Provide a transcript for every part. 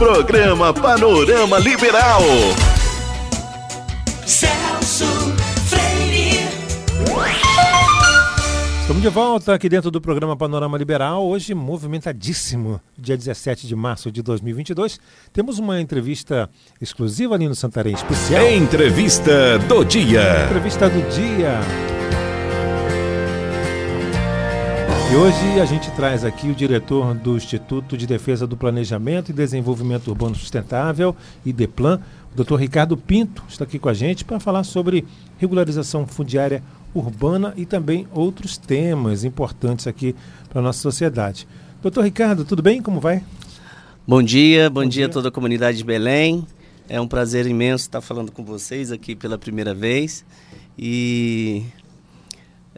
Programa Panorama Liberal. Celso Freire. Estamos de volta aqui dentro do programa Panorama Liberal, hoje movimentadíssimo, dia 17 de março de 2022. Temos uma entrevista exclusiva ali no Santarém, especial. Entrevista do dia. Entrevista do dia. E hoje a gente traz aqui o diretor do Instituto de Defesa do Planejamento e Desenvolvimento Urbano Sustentável, IDEPLAN, o Dr. Ricardo Pinto, está aqui com a gente para falar sobre regularização fundiária urbana e também outros temas importantes aqui para a nossa sociedade. Doutor Ricardo, tudo bem? Como vai? Bom dia, bom, bom dia, dia a toda a comunidade de Belém. É um prazer imenso estar falando com vocês aqui pela primeira vez. E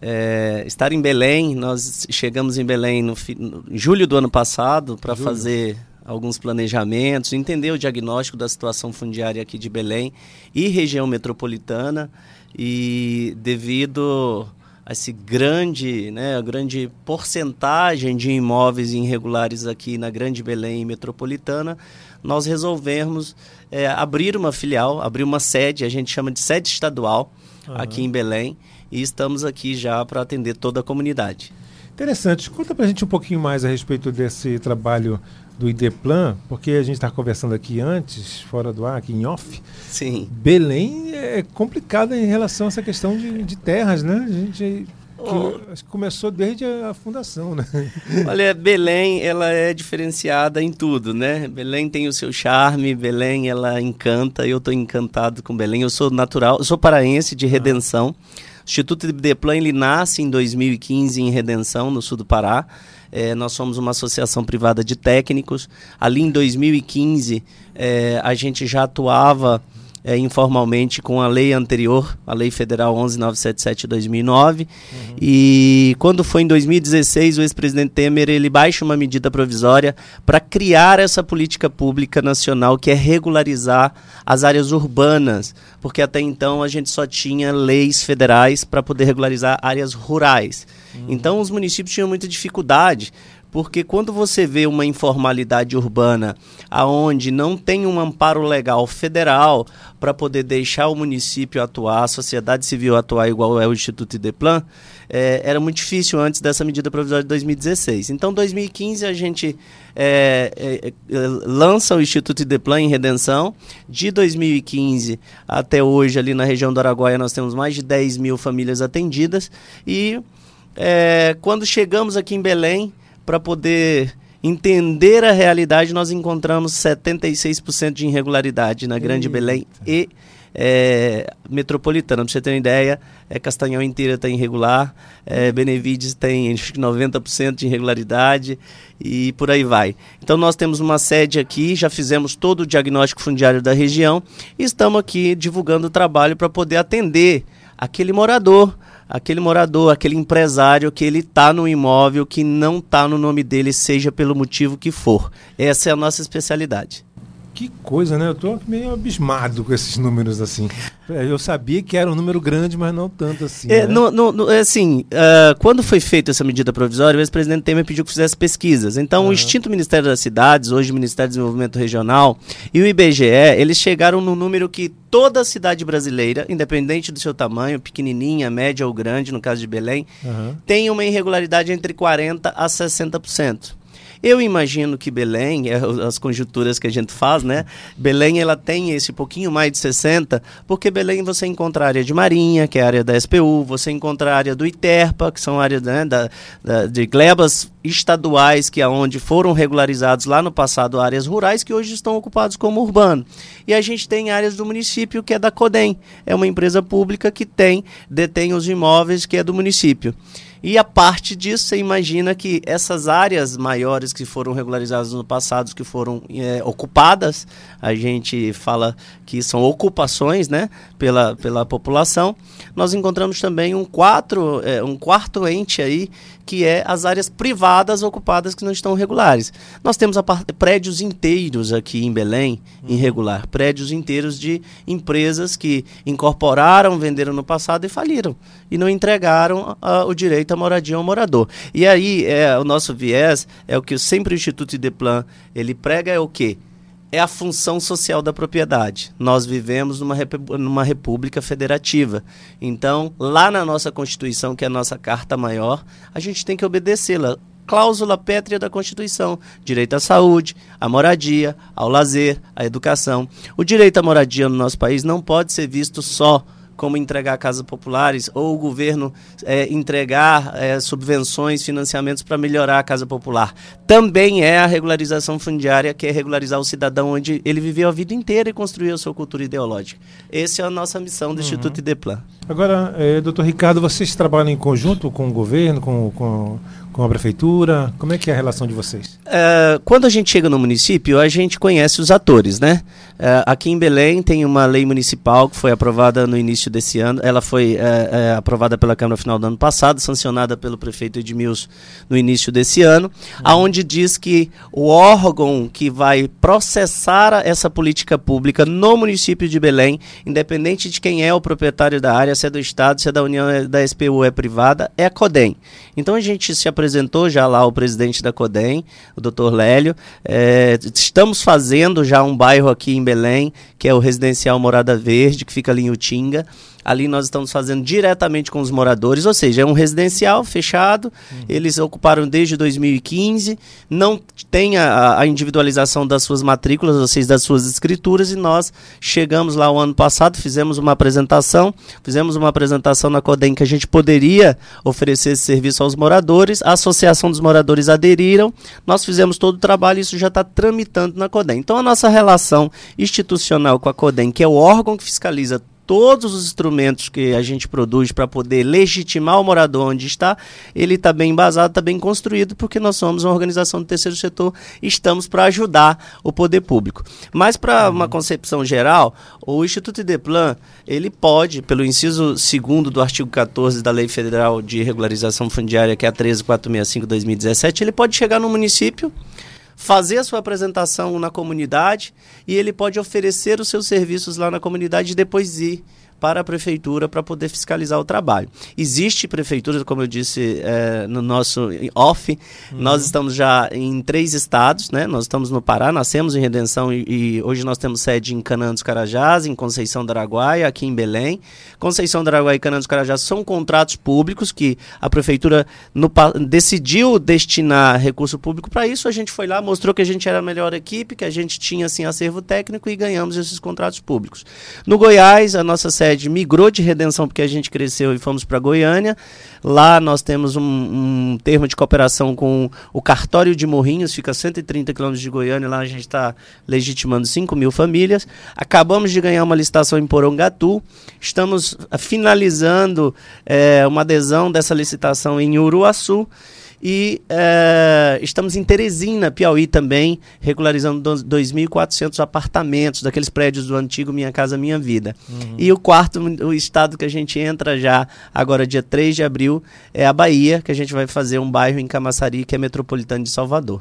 é, estar em Belém, nós chegamos em Belém no, no em julho do ano passado para fazer alguns planejamentos, entender o diagnóstico da situação fundiária aqui de Belém e região metropolitana. E devido a esse grande, né, a grande porcentagem de imóveis irregulares aqui na Grande Belém metropolitana, nós resolvemos é, abrir uma filial, abrir uma sede, a gente chama de sede estadual uhum. aqui em Belém e estamos aqui já para atender toda a comunidade. Interessante. Conta para a gente um pouquinho mais a respeito desse trabalho do IDEPLAN, porque a gente está conversando aqui antes, fora do ar, aqui em off. Sim. Belém é complicada em relação a essa questão de, de terras, né? A gente que começou desde a fundação, né? Olha, Belém, ela é diferenciada em tudo, né? Belém tem o seu charme, Belém, ela encanta, eu estou encantado com Belém. Eu sou natural, eu sou paraense de Redenção. Ah. O Instituto de Deplan, ele nasce em 2015 em Redenção, no sul do Pará. É, nós somos uma associação privada de técnicos. Ali em 2015, é, a gente já atuava é, informalmente com a lei anterior, a Lei Federal 11977 de 2009. Uhum. E quando foi em 2016, o ex-presidente Temer ele baixa uma medida provisória para criar essa política pública nacional que é regularizar as áreas urbanas, porque até então a gente só tinha leis federais para poder regularizar áreas rurais. Uhum. Então os municípios tinham muita dificuldade porque quando você vê uma informalidade urbana aonde não tem um amparo legal federal para poder deixar o município atuar, a sociedade civil atuar igual é o Instituto Ideplan, é, era muito difícil antes dessa medida provisória de 2016. Então, 2015 a gente é, é, é, lança o Instituto Ideplan em Redenção. De 2015 até hoje, ali na região do Araguaia, nós temos mais de 10 mil famílias atendidas. E é, quando chegamos aqui em Belém, para poder entender a realidade, nós encontramos 76% de irregularidade na Grande Eita. Belém e é, metropolitana. Para você ter uma ideia, é, Castanhal inteira está irregular, é, Benevides tem acho que 90% de irregularidade e por aí vai. Então nós temos uma sede aqui, já fizemos todo o diagnóstico fundiário da região e estamos aqui divulgando o trabalho para poder atender aquele morador aquele morador, aquele empresário que ele está no imóvel que não está no nome dele, seja pelo motivo que for. Essa é a nossa especialidade. Que coisa, né? Eu estou meio abismado com esses números assim. É, eu sabia que era um número grande, mas não tanto assim. É, né? no, no, é assim, uh, quando foi feita essa medida provisória, o ex-presidente Temer pediu que fizesse pesquisas. Então, uhum. o extinto Ministério das Cidades, hoje o Ministério do Desenvolvimento Regional, e o IBGE, eles chegaram no número que toda cidade brasileira, independente do seu tamanho, pequenininha, média ou grande, no caso de Belém, uhum. tem uma irregularidade entre 40% a 60%. Eu imagino que Belém, é, as conjunturas que a gente faz, né? Belém ela tem esse pouquinho mais de 60, porque Belém você encontra a área de Marinha, que é a área da SPU, você encontra a área do ITERPA, que são áreas né, da, da, de glebas estaduais que aonde foram regularizados lá no passado áreas rurais que hoje estão ocupados como urbano. E a gente tem áreas do município que é da Codem, é uma empresa pública que tem detém os imóveis que é do município. E a parte disso, você imagina que essas áreas maiores que foram regularizadas no passado, que foram é, ocupadas, a gente fala que são ocupações né, pela, pela população, nós encontramos também um, quatro, é, um quarto ente aí que é as áreas privadas ocupadas que não estão regulares. Nós temos prédios inteiros aqui em Belém, uhum. irregular, prédios inteiros de empresas que incorporaram, venderam no passado e faliram e não entregaram uh, o direito à moradia ao morador. E aí é o nosso viés é o que sempre o Instituto Ideplan ele prega é o quê? é a função social da propriedade. Nós vivemos numa, numa república federativa. Então, lá na nossa Constituição, que é a nossa carta maior, a gente tem que obedecê-la cláusula pétrea da Constituição: direito à saúde, à moradia, ao lazer, à educação. O direito à moradia no nosso país não pode ser visto só como entregar casas populares, ou o governo é, entregar é, subvenções, financiamentos para melhorar a casa popular. Também é a regularização fundiária, que é regularizar o cidadão onde ele viveu a vida inteira e construiu a sua cultura ideológica. Essa é a nossa missão do uhum. Instituto Ideplan. Agora, é, doutor Ricardo, vocês trabalham em conjunto com o governo, com, com com a prefeitura? Como é que é a relação de vocês? É, quando a gente chega no município, a gente conhece os atores, né? É, aqui em Belém tem uma lei municipal que foi aprovada no início desse ano. Ela foi é aprovada pela Câmara no final do ano passado, sancionada pelo prefeito Edmilson no início desse ano, uhum. aonde diz que o órgão que vai processar essa política pública no município de Belém, independente de quem é o proprietário da área, se é do Estado, se é da União, é da SPU, é privada, é a CODEM. Então a gente se apresentou já lá o presidente da CODEM, o doutor Lélio. É, estamos fazendo já um bairro aqui em Belém, que é o Residencial Morada Verde, que fica ali em Utinga. Ali nós estamos fazendo diretamente com os moradores, ou seja, é um residencial fechado. Uhum. Eles ocuparam desde 2015, não tem a, a, individualização das suas matrículas, ou seja, das suas escrituras, e nós chegamos lá o ano passado, fizemos uma apresentação, fizemos uma apresentação na CODEM que a gente poderia oferecer esse serviço aos moradores. A Associação dos Moradores aderiram, nós fizemos todo o trabalho e isso já está tramitando na CODEM. Então a nossa relação institucional com a CODEM, que é o órgão que fiscaliza todos os instrumentos que a gente produz para poder legitimar o morador onde está, ele está bem embasado, está bem construído, porque nós somos uma organização do terceiro setor e estamos para ajudar o poder público. Mas para uhum. uma concepção geral, o Instituto Ideplan, ele pode, pelo inciso 2 do artigo 14 da Lei Federal de Regularização Fundiária, que é a 13465-2017, ele pode chegar no município fazer a sua apresentação na comunidade e ele pode oferecer os seus serviços lá na comunidade e depois ir para a prefeitura para poder fiscalizar o trabalho. Existe prefeitura, como eu disse é, no nosso off, uhum. nós estamos já em três estados, né? Nós estamos no Pará, nascemos em Redenção e, e hoje nós temos sede em Canaã dos Carajás, em Conceição do Araguaia, aqui em Belém. Conceição do Araguaia e Canaã dos Carajás são contratos públicos que a prefeitura no, decidiu destinar recurso público para isso. A gente foi lá, mostrou que a gente era a melhor equipe, que a gente tinha assim acervo técnico e ganhamos esses contratos públicos. No Goiás, a nossa sede migrou de Redenção porque a gente cresceu e fomos para Goiânia. Lá nós temos um, um, termo de cooperação com o Cartório de Morrinhos, fica a 130 quilômetros de Goiânia. Lá a gente está legitimando 5 mil famílias. Acabamos de ganhar uma licitação em Porongatu. Estamos finalizando é, uma adesão dessa licitação em Uruaçu. E é, estamos em Teresina, Piauí também, regularizando 2.400 apartamentos daqueles prédios do antigo Minha Casa Minha Vida. Uhum. E o quarto, o estado que a gente entra já, agora dia 3 de abril, é a Bahia, que a gente vai fazer um bairro em Camaçari, que é metropolitano de Salvador.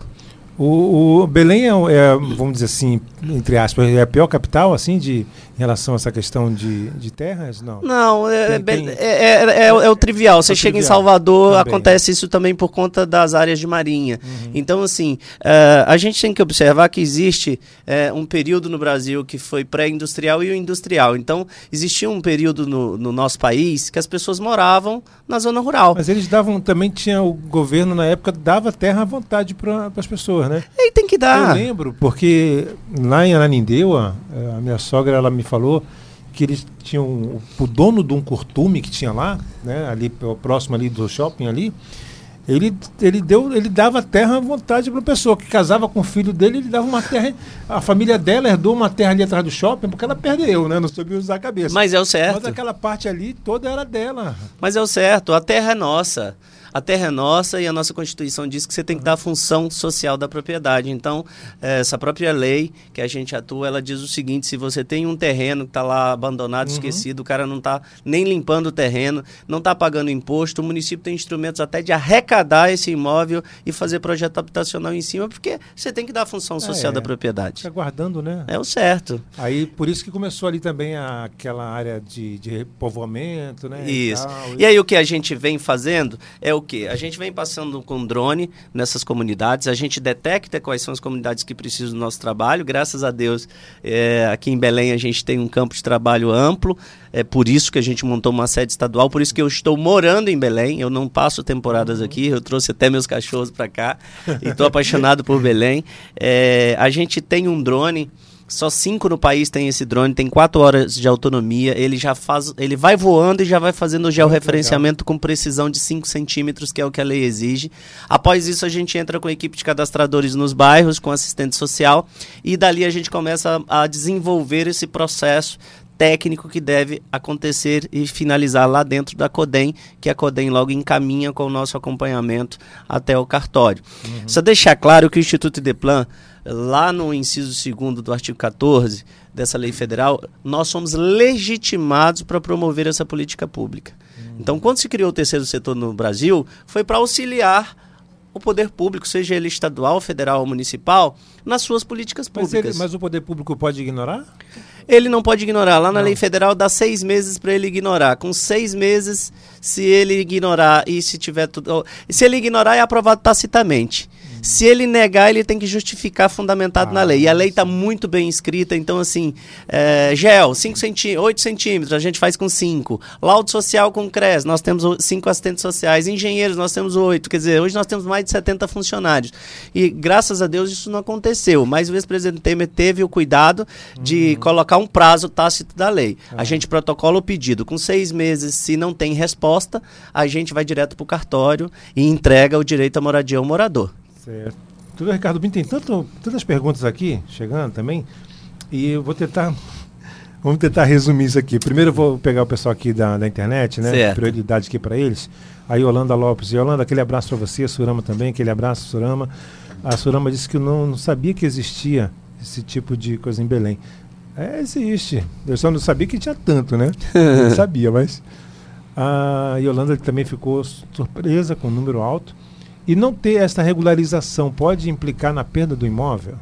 O, o Belém é, é, vamos dizer assim, entre aspas, é a pior capital, assim, de, relação a essa questão de, de terras? Não. Não, é, tem, tem... é, é, é, é o trivial. Você chega trivial. em Salvador, também. acontece isso também por conta das áreas de marinha. Uhum. Então, assim, uh, a gente tem que observar que existe uh, um período no Brasil que foi pré-industrial e o industrial. Então, existia um período no, no nosso país que as pessoas moravam na zona rural. Mas eles davam, também tinha, o governo na época dava terra à vontade para as pessoas, né? E tem que dar. Eu lembro, porque lá em Ananindeua, a minha sogra, ela me falou que eles tinham o dono de um curtume que tinha lá, né, ali próximo ali do shopping ali, ele, ele, deu, ele dava terra à vontade para a pessoa que casava com o filho dele, ele dava uma terra. A família dela herdou uma terra ali atrás do shopping porque ela perdeu, né? Não soube usar a cabeça. Mas é o certo. Mas aquela parte ali toda era dela. Mas é o certo, a terra é nossa a terra é nossa e a nossa Constituição diz que você tem que dar a função social da propriedade. Então, essa própria lei que a gente atua, ela diz o seguinte: se você tem um terreno que está lá abandonado, uhum. esquecido, o cara não está nem limpando o terreno, não está pagando imposto, o município tem instrumentos até de arrecadar esse imóvel e fazer projeto habitacional em cima, porque você tem que dar a função social é, da propriedade. Está guardando, né? É o certo. Aí, por isso que começou ali também a, aquela área de, de repovoamento, né? Isso. E, e aí o que a gente vem fazendo é o o quê? A gente vem passando com drone nessas comunidades, a gente detecta quais são as comunidades que precisam do nosso trabalho. Graças a Deus, é, aqui em Belém a gente tem um campo de trabalho amplo, é por isso que a gente montou uma sede estadual, por isso que eu estou morando em Belém. Eu não passo temporadas aqui, eu trouxe até meus cachorros para cá e estou apaixonado por Belém. É, a gente tem um drone só cinco no país tem esse drone, tem quatro horas de autonomia. Ele já faz, ele vai voando e já vai fazendo o georreferenciamento com precisão de 5 centímetros, que é o que a lei exige. Após isso, a gente entra com a equipe de cadastradores nos bairros, com assistente social, e dali a gente começa a, a desenvolver esse processo técnico que deve acontecer e finalizar lá dentro da CODEM, que a CODEM logo encaminha com o nosso acompanhamento até o cartório. Uhum. Só deixar claro que o Instituto Ideplan lá no inciso 2 do artigo 14 dessa lei federal, nós somos legitimados para promover essa política pública. Hum. Então, quando se criou o terceiro setor no Brasil, foi para auxiliar o poder público, seja ele estadual, federal ou municipal, nas suas políticas públicas. Mas, ele, mas o poder público pode ignorar? Ele não pode ignorar. Lá na não. lei federal dá seis meses para ele ignorar. Com seis meses, se ele ignorar e se tiver tudo. Se ele ignorar, é aprovado tacitamente. Se ele negar, ele tem que justificar fundamentado ah, na lei. E a lei está muito bem escrita, então assim, é, gel, 5 centímetros, 8 centímetros, a gente faz com 5. Laudo social com CRES, nós temos 5 assistentes sociais. Engenheiros, nós temos 8. Quer dizer, hoje nós temos mais de 70 funcionários. E graças a Deus isso não aconteceu. Mas o ex-presidente Temer teve o cuidado de uhum. colocar um prazo tácito da lei. A gente protocola o pedido. Com seis meses, se não tem resposta, a gente vai direto para o cartório e entrega o direito à moradia ao morador. Certo. Tudo, Ricardo Bim, tem tanto, tantas perguntas aqui chegando também. E eu vou tentar. Vamos tentar resumir isso aqui. Primeiro eu vou pegar o pessoal aqui da, da internet, né? Certo. Prioridade aqui para eles. A Yolanda Lopes. Yolanda, aquele abraço para você, a Surama também, aquele abraço, Surama. A Surama disse que não, não sabia que existia esse tipo de coisa em Belém. É, existe. Eu só não sabia que tinha tanto, né? não sabia, mas. A Yolanda também ficou surpresa com o número alto. E não ter essa regularização pode implicar na perda do imóvel?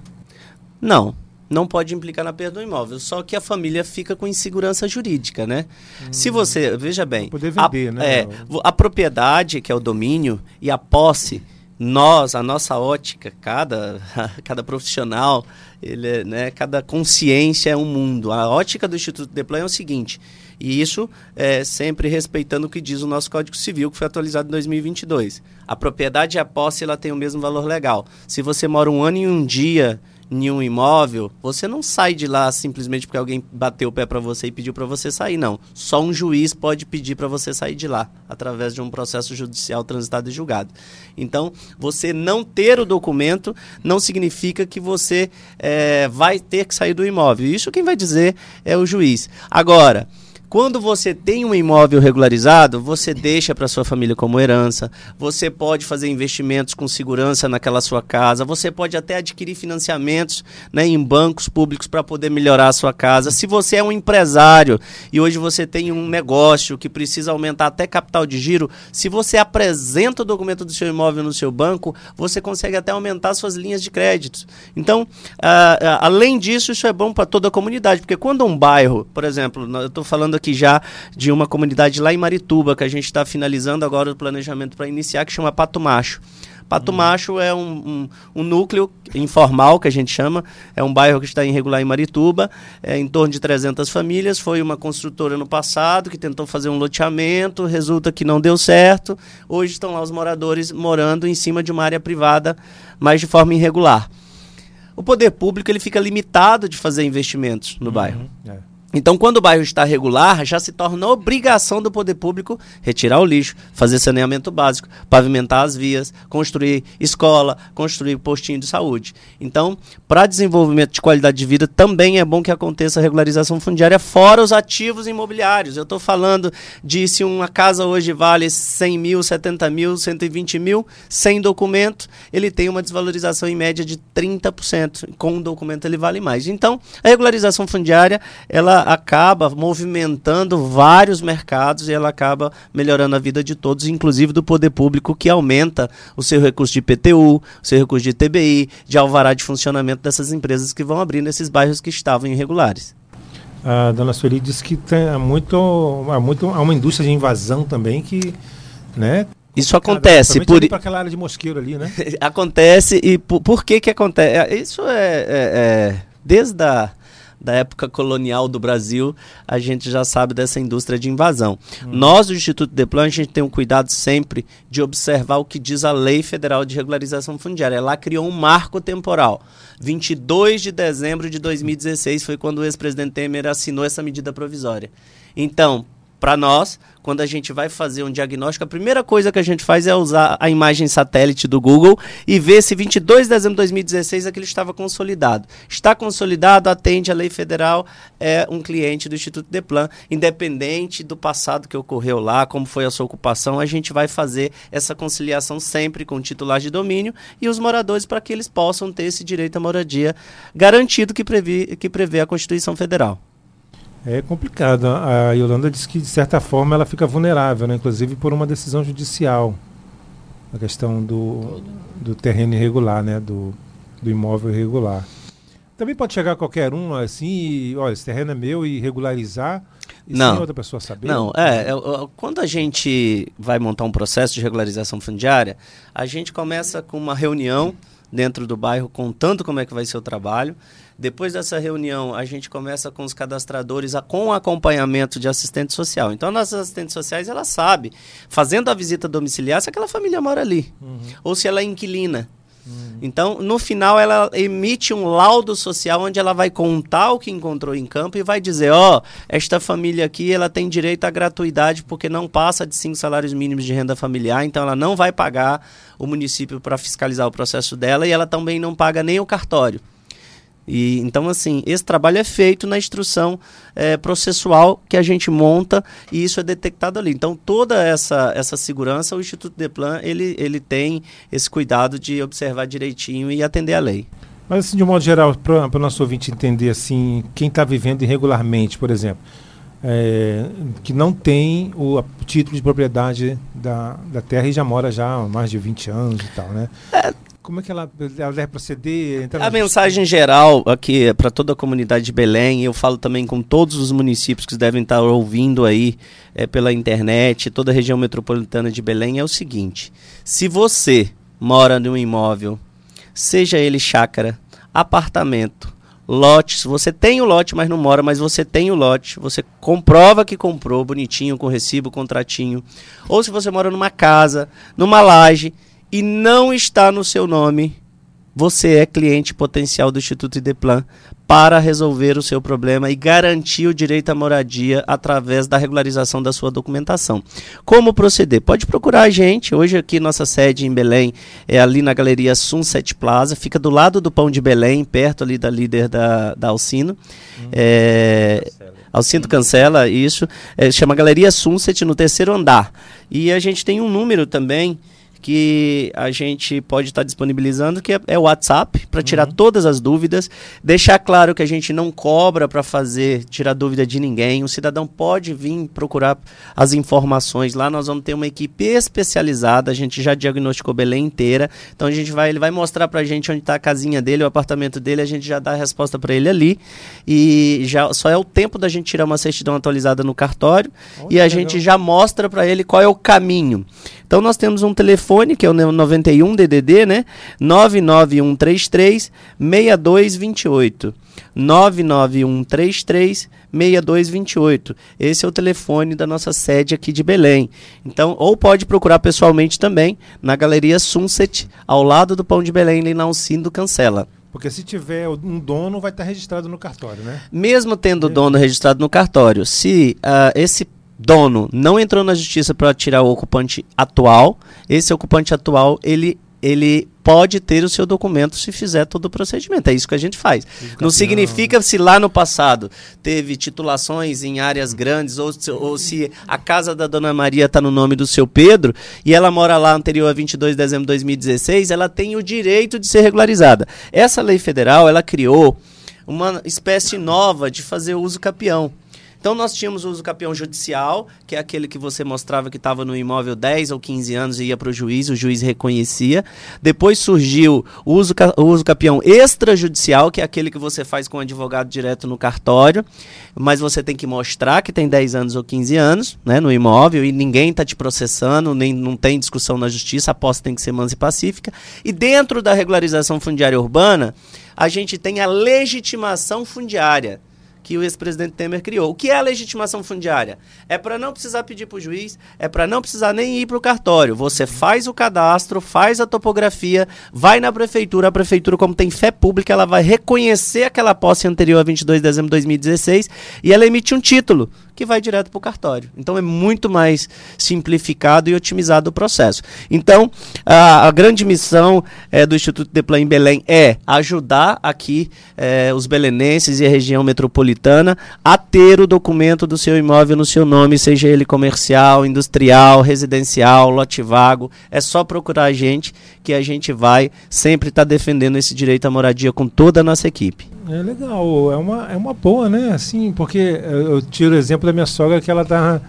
Não, não pode implicar na perda do imóvel, só que a família fica com insegurança jurídica, né? Hum, Se você, veja bem, poder vender, a, né? É, a propriedade, que é o domínio, e a posse, nós, a nossa ótica, cada, cada profissional, ele, é, né, cada consciência é um mundo. A ótica do Instituto Deplan é o seguinte, e isso é sempre respeitando o que diz o nosso Código Civil, que foi atualizado em 2022. A propriedade e a posse ela tem o mesmo valor legal. Se você mora um ano e um dia em um imóvel, você não sai de lá simplesmente porque alguém bateu o pé para você e pediu para você sair, não. Só um juiz pode pedir para você sair de lá, através de um processo judicial transitado e julgado. Então, você não ter o documento não significa que você é, vai ter que sair do imóvel. Isso quem vai dizer é o juiz. Agora, quando você tem um imóvel regularizado, você deixa para sua família como herança, você pode fazer investimentos com segurança naquela sua casa, você pode até adquirir financiamentos né, em bancos públicos para poder melhorar a sua casa. Se você é um empresário e hoje você tem um negócio que precisa aumentar até capital de giro, se você apresenta o documento do seu imóvel no seu banco, você consegue até aumentar suas linhas de crédito. Então, uh, uh, além disso, isso é bom para toda a comunidade, porque quando um bairro, por exemplo, eu estou falando aqui já de uma comunidade lá em Marituba, que a gente está finalizando agora o planejamento para iniciar, que chama Pato Macho. Pato uhum. Macho é um, um, um, núcleo informal, que a gente chama, é um bairro que está irregular em Marituba, é em torno de 300 famílias, foi uma construtora no passado que tentou fazer um loteamento, resulta que não deu certo, hoje estão lá os moradores morando em cima de uma área privada, mas de forma irregular. O poder público ele fica limitado de fazer investimentos no uhum. bairro. É. Então, quando o bairro está regular, já se torna obrigação do poder público retirar o lixo, fazer saneamento básico, pavimentar as vias, construir escola, construir postinho de saúde. Então, para desenvolvimento de qualidade de vida, também é bom que aconteça a regularização fundiária, fora os ativos imobiliários. Eu estou falando de se uma casa hoje vale 100 mil, 70 mil, 120 mil, sem documento, ele tem uma desvalorização em média de 30%. Com o documento, ele vale mais. Então, a regularização fundiária, ela acaba movimentando vários mercados e ela acaba melhorando a vida de todos, inclusive do poder público, que aumenta o seu recurso de IPTU, o seu recurso de TBI, de alvará de funcionamento dessas empresas que vão abrir nesses bairros que estavam irregulares. A dona Sueli disse que tem muito, há muito há uma indústria de invasão também que né, Isso acontece por para aquela área de mosqueiro ali, né? acontece e por, por que que acontece? É, Isso é, é- é- desde a da época colonial do Brasil, a gente já sabe dessa indústria de invasão. Nós, do Instituto Deplan, a gente tem um cuidado sempre de observar o que diz a Lei Federal de Regularização Fundiária. Ela criou um marco temporal. 22 de dezembro de 2016 foi quando o ex-presidente Temer assinou essa medida provisória. Então, para nós, quando a gente vai fazer um diagnóstico, a primeira coisa que a gente faz é usar a imagem satélite do Google e ver se 22 de dezembro de 2016 aquilo estava consolidado. Está consolidado, atende à lei federal, é um cliente do Instituto Deplan, independente do passado que ocorreu lá, como foi a sua ocupação, a gente vai fazer essa conciliação sempre com o titular de domínio e os moradores para que eles possam ter esse direito à moradia garantido que, previ, que prevê a Constituição Federal. É complicado. A Yolanda disse que, de certa forma, ela fica vulnerável, né? inclusive por uma decisão judicial. A questão do, do terreno irregular, né? do, do imóvel irregular. Também pode chegar qualquer um assim e, olha, esse terreno é meu e regularizar e Não. sem outra pessoa saber? Não, é, é, é, quando a gente vai montar um processo de regularização fundiária, a gente começa com uma reunião dentro do bairro contando como é que vai ser o trabalho. Depois dessa reunião, a gente começa com os cadastradores a, com acompanhamento de assistente social. Então, nossas assistentes sociais, ela sabe, fazendo a visita domiciliar, se aquela família mora ali. Ou se ela é inquilina. Então, no final, ela emite um laudo social onde ela vai contar o que encontrou em campo e vai dizer, ó, esta família aqui, ela tem direito à gratuidade porque não passa de cinco salários mínimos de renda familiar, então ela não vai pagar o município para fiscalizar o processo dela e ela também não paga nem o cartório. E, então, assim, esse trabalho é feito na instrução eh, processual que a gente monta e isso é detectado ali. Então, toda essa, essa segurança, o Instituto Deplan, ele, ele tem esse cuidado de observar direitinho e atender a lei. Mas, assim, de um modo geral, para o nosso ouvinte entender, assim, quem está vivendo irregularmente, por exemplo, é, que não tem o, título de propriedade da, da terra e já mora já há mais de 20 anos e tal, né? Como é que ela, ela deve proceder? Entrar A mensagem geral aqui é para toda a comunidade de Belém, eu falo também com todos os municípios que devem estar ouvindo aí é, pela internet, toda a região metropolitana de Belém, é o seguinte: se você mora num imóvel, seja ele chácara, apartamento, lote, se você tem o lote, mas não mora, mas você tem o lote, você comprova que comprou bonitinho, com recibo, contratinho, ou se você mora numa casa, numa laje e não está no seu nome, você é cliente potencial do Instituto Ideplan para resolver o seu problema e garantir o direito à moradia através da regularização da sua documentação. Como proceder? Pode procurar a gente. Hoje aqui nossa sede em Belém é ali na Galeria Sunset Plaza, fica do lado do Pão de Belém, perto ali da líder da, da Alcino. É, Alcindo Cancela, isso. É, chama Galeria Sunset no terceiro andar. E a gente tem um número também que a gente pode estar disponibilizando, que é, é o WhatsApp, para tirar todas as dúvidas. Deixar claro que a gente não cobra para fazer, tirar dúvida de ninguém. O cidadão pode vir procurar as informações lá. Nós vamos ter uma equipe especializada. A gente já diagnosticou Belém inteira. Então a gente vai, ele vai mostrar para a gente onde está a casinha dele, o apartamento dele. A gente já dá a resposta para ele ali. E já só é o tempo da gente tirar uma certidão atualizada no cartório. Olha e a que gente legal. já mostra para ele qual é o caminho. Então nós temos um telefone que é o 91 DDD, né? 99133 6228. 99133 6228. Esse é o telefone da nossa sede aqui de Belém. Então, ou pode procurar pessoalmente também na Galeria Sunset, ao lado do Pão de Belém, ali na Alcindo Cancela. Porque se tiver um dono, vai estar registrado no cartório, né? Mesmo tendo o dono registrado no cartório, se ah, esse dono não entrou na justiça para tirar o ocupante atual, esse ocupante atual ele ele pode ter o seu documento se fizer todo o procedimento. É isso que a gente faz. Não campeão. significa se lá no passado teve titulações em áreas grandes ou se, ou se a casa da Dona Maria está no nome do seu Pedro e ela mora lá anterior a 22 de dezembro de 2016, ela tem o direito de ser regularizada. Essa lei federal, ela criou uma espécie nova de fazer uso capião. Então nós tínhamos o uso capião judicial, que é aquele que você mostrava que estava no imóvel 10 ou 15 anos e ia para o juiz, o juiz reconhecia. Depois surgiu o uso, o uso capião extrajudicial, que é aquele que você faz com o advogado direto no cartório, mas você tem que mostrar que tem 10 anos ou 15 anos né, no imóvel e ninguém está te processando, nem não tem discussão na justiça, a posse tem que ser mansa e pacífica. E dentro da regularização fundiária urbana, a gente tem a legitimação fundiária que o ex-presidente Temer criou. O que é a legitimação fundiária? É para não precisar pedir para o juiz, é para não precisar nem ir para o cartório. Você faz o cadastro, faz a topografia, vai na prefeitura, a prefeitura, como tem fé pública, ela vai reconhecer aquela posse anterior a 22 de dezembro de 2016 e ela emite um título que vai direto para o cartório. Então é muito mais simplificado e otimizado o processo. Então, a, a grande missão eh, do Instituto de Plan em Belém é ajudar aqui eh, os belenenses e a região metropolitana a ter o documento do seu imóvel no seu nome, seja ele comercial, industrial, residencial, lote vago. É só procurar a gente que a gente vai sempre estar defendendo esse direito à moradia com toda a nossa equipe. É legal, é uma, é uma boa, né? Assim, porque eu tiro o exemplo da minha sogra que ela tá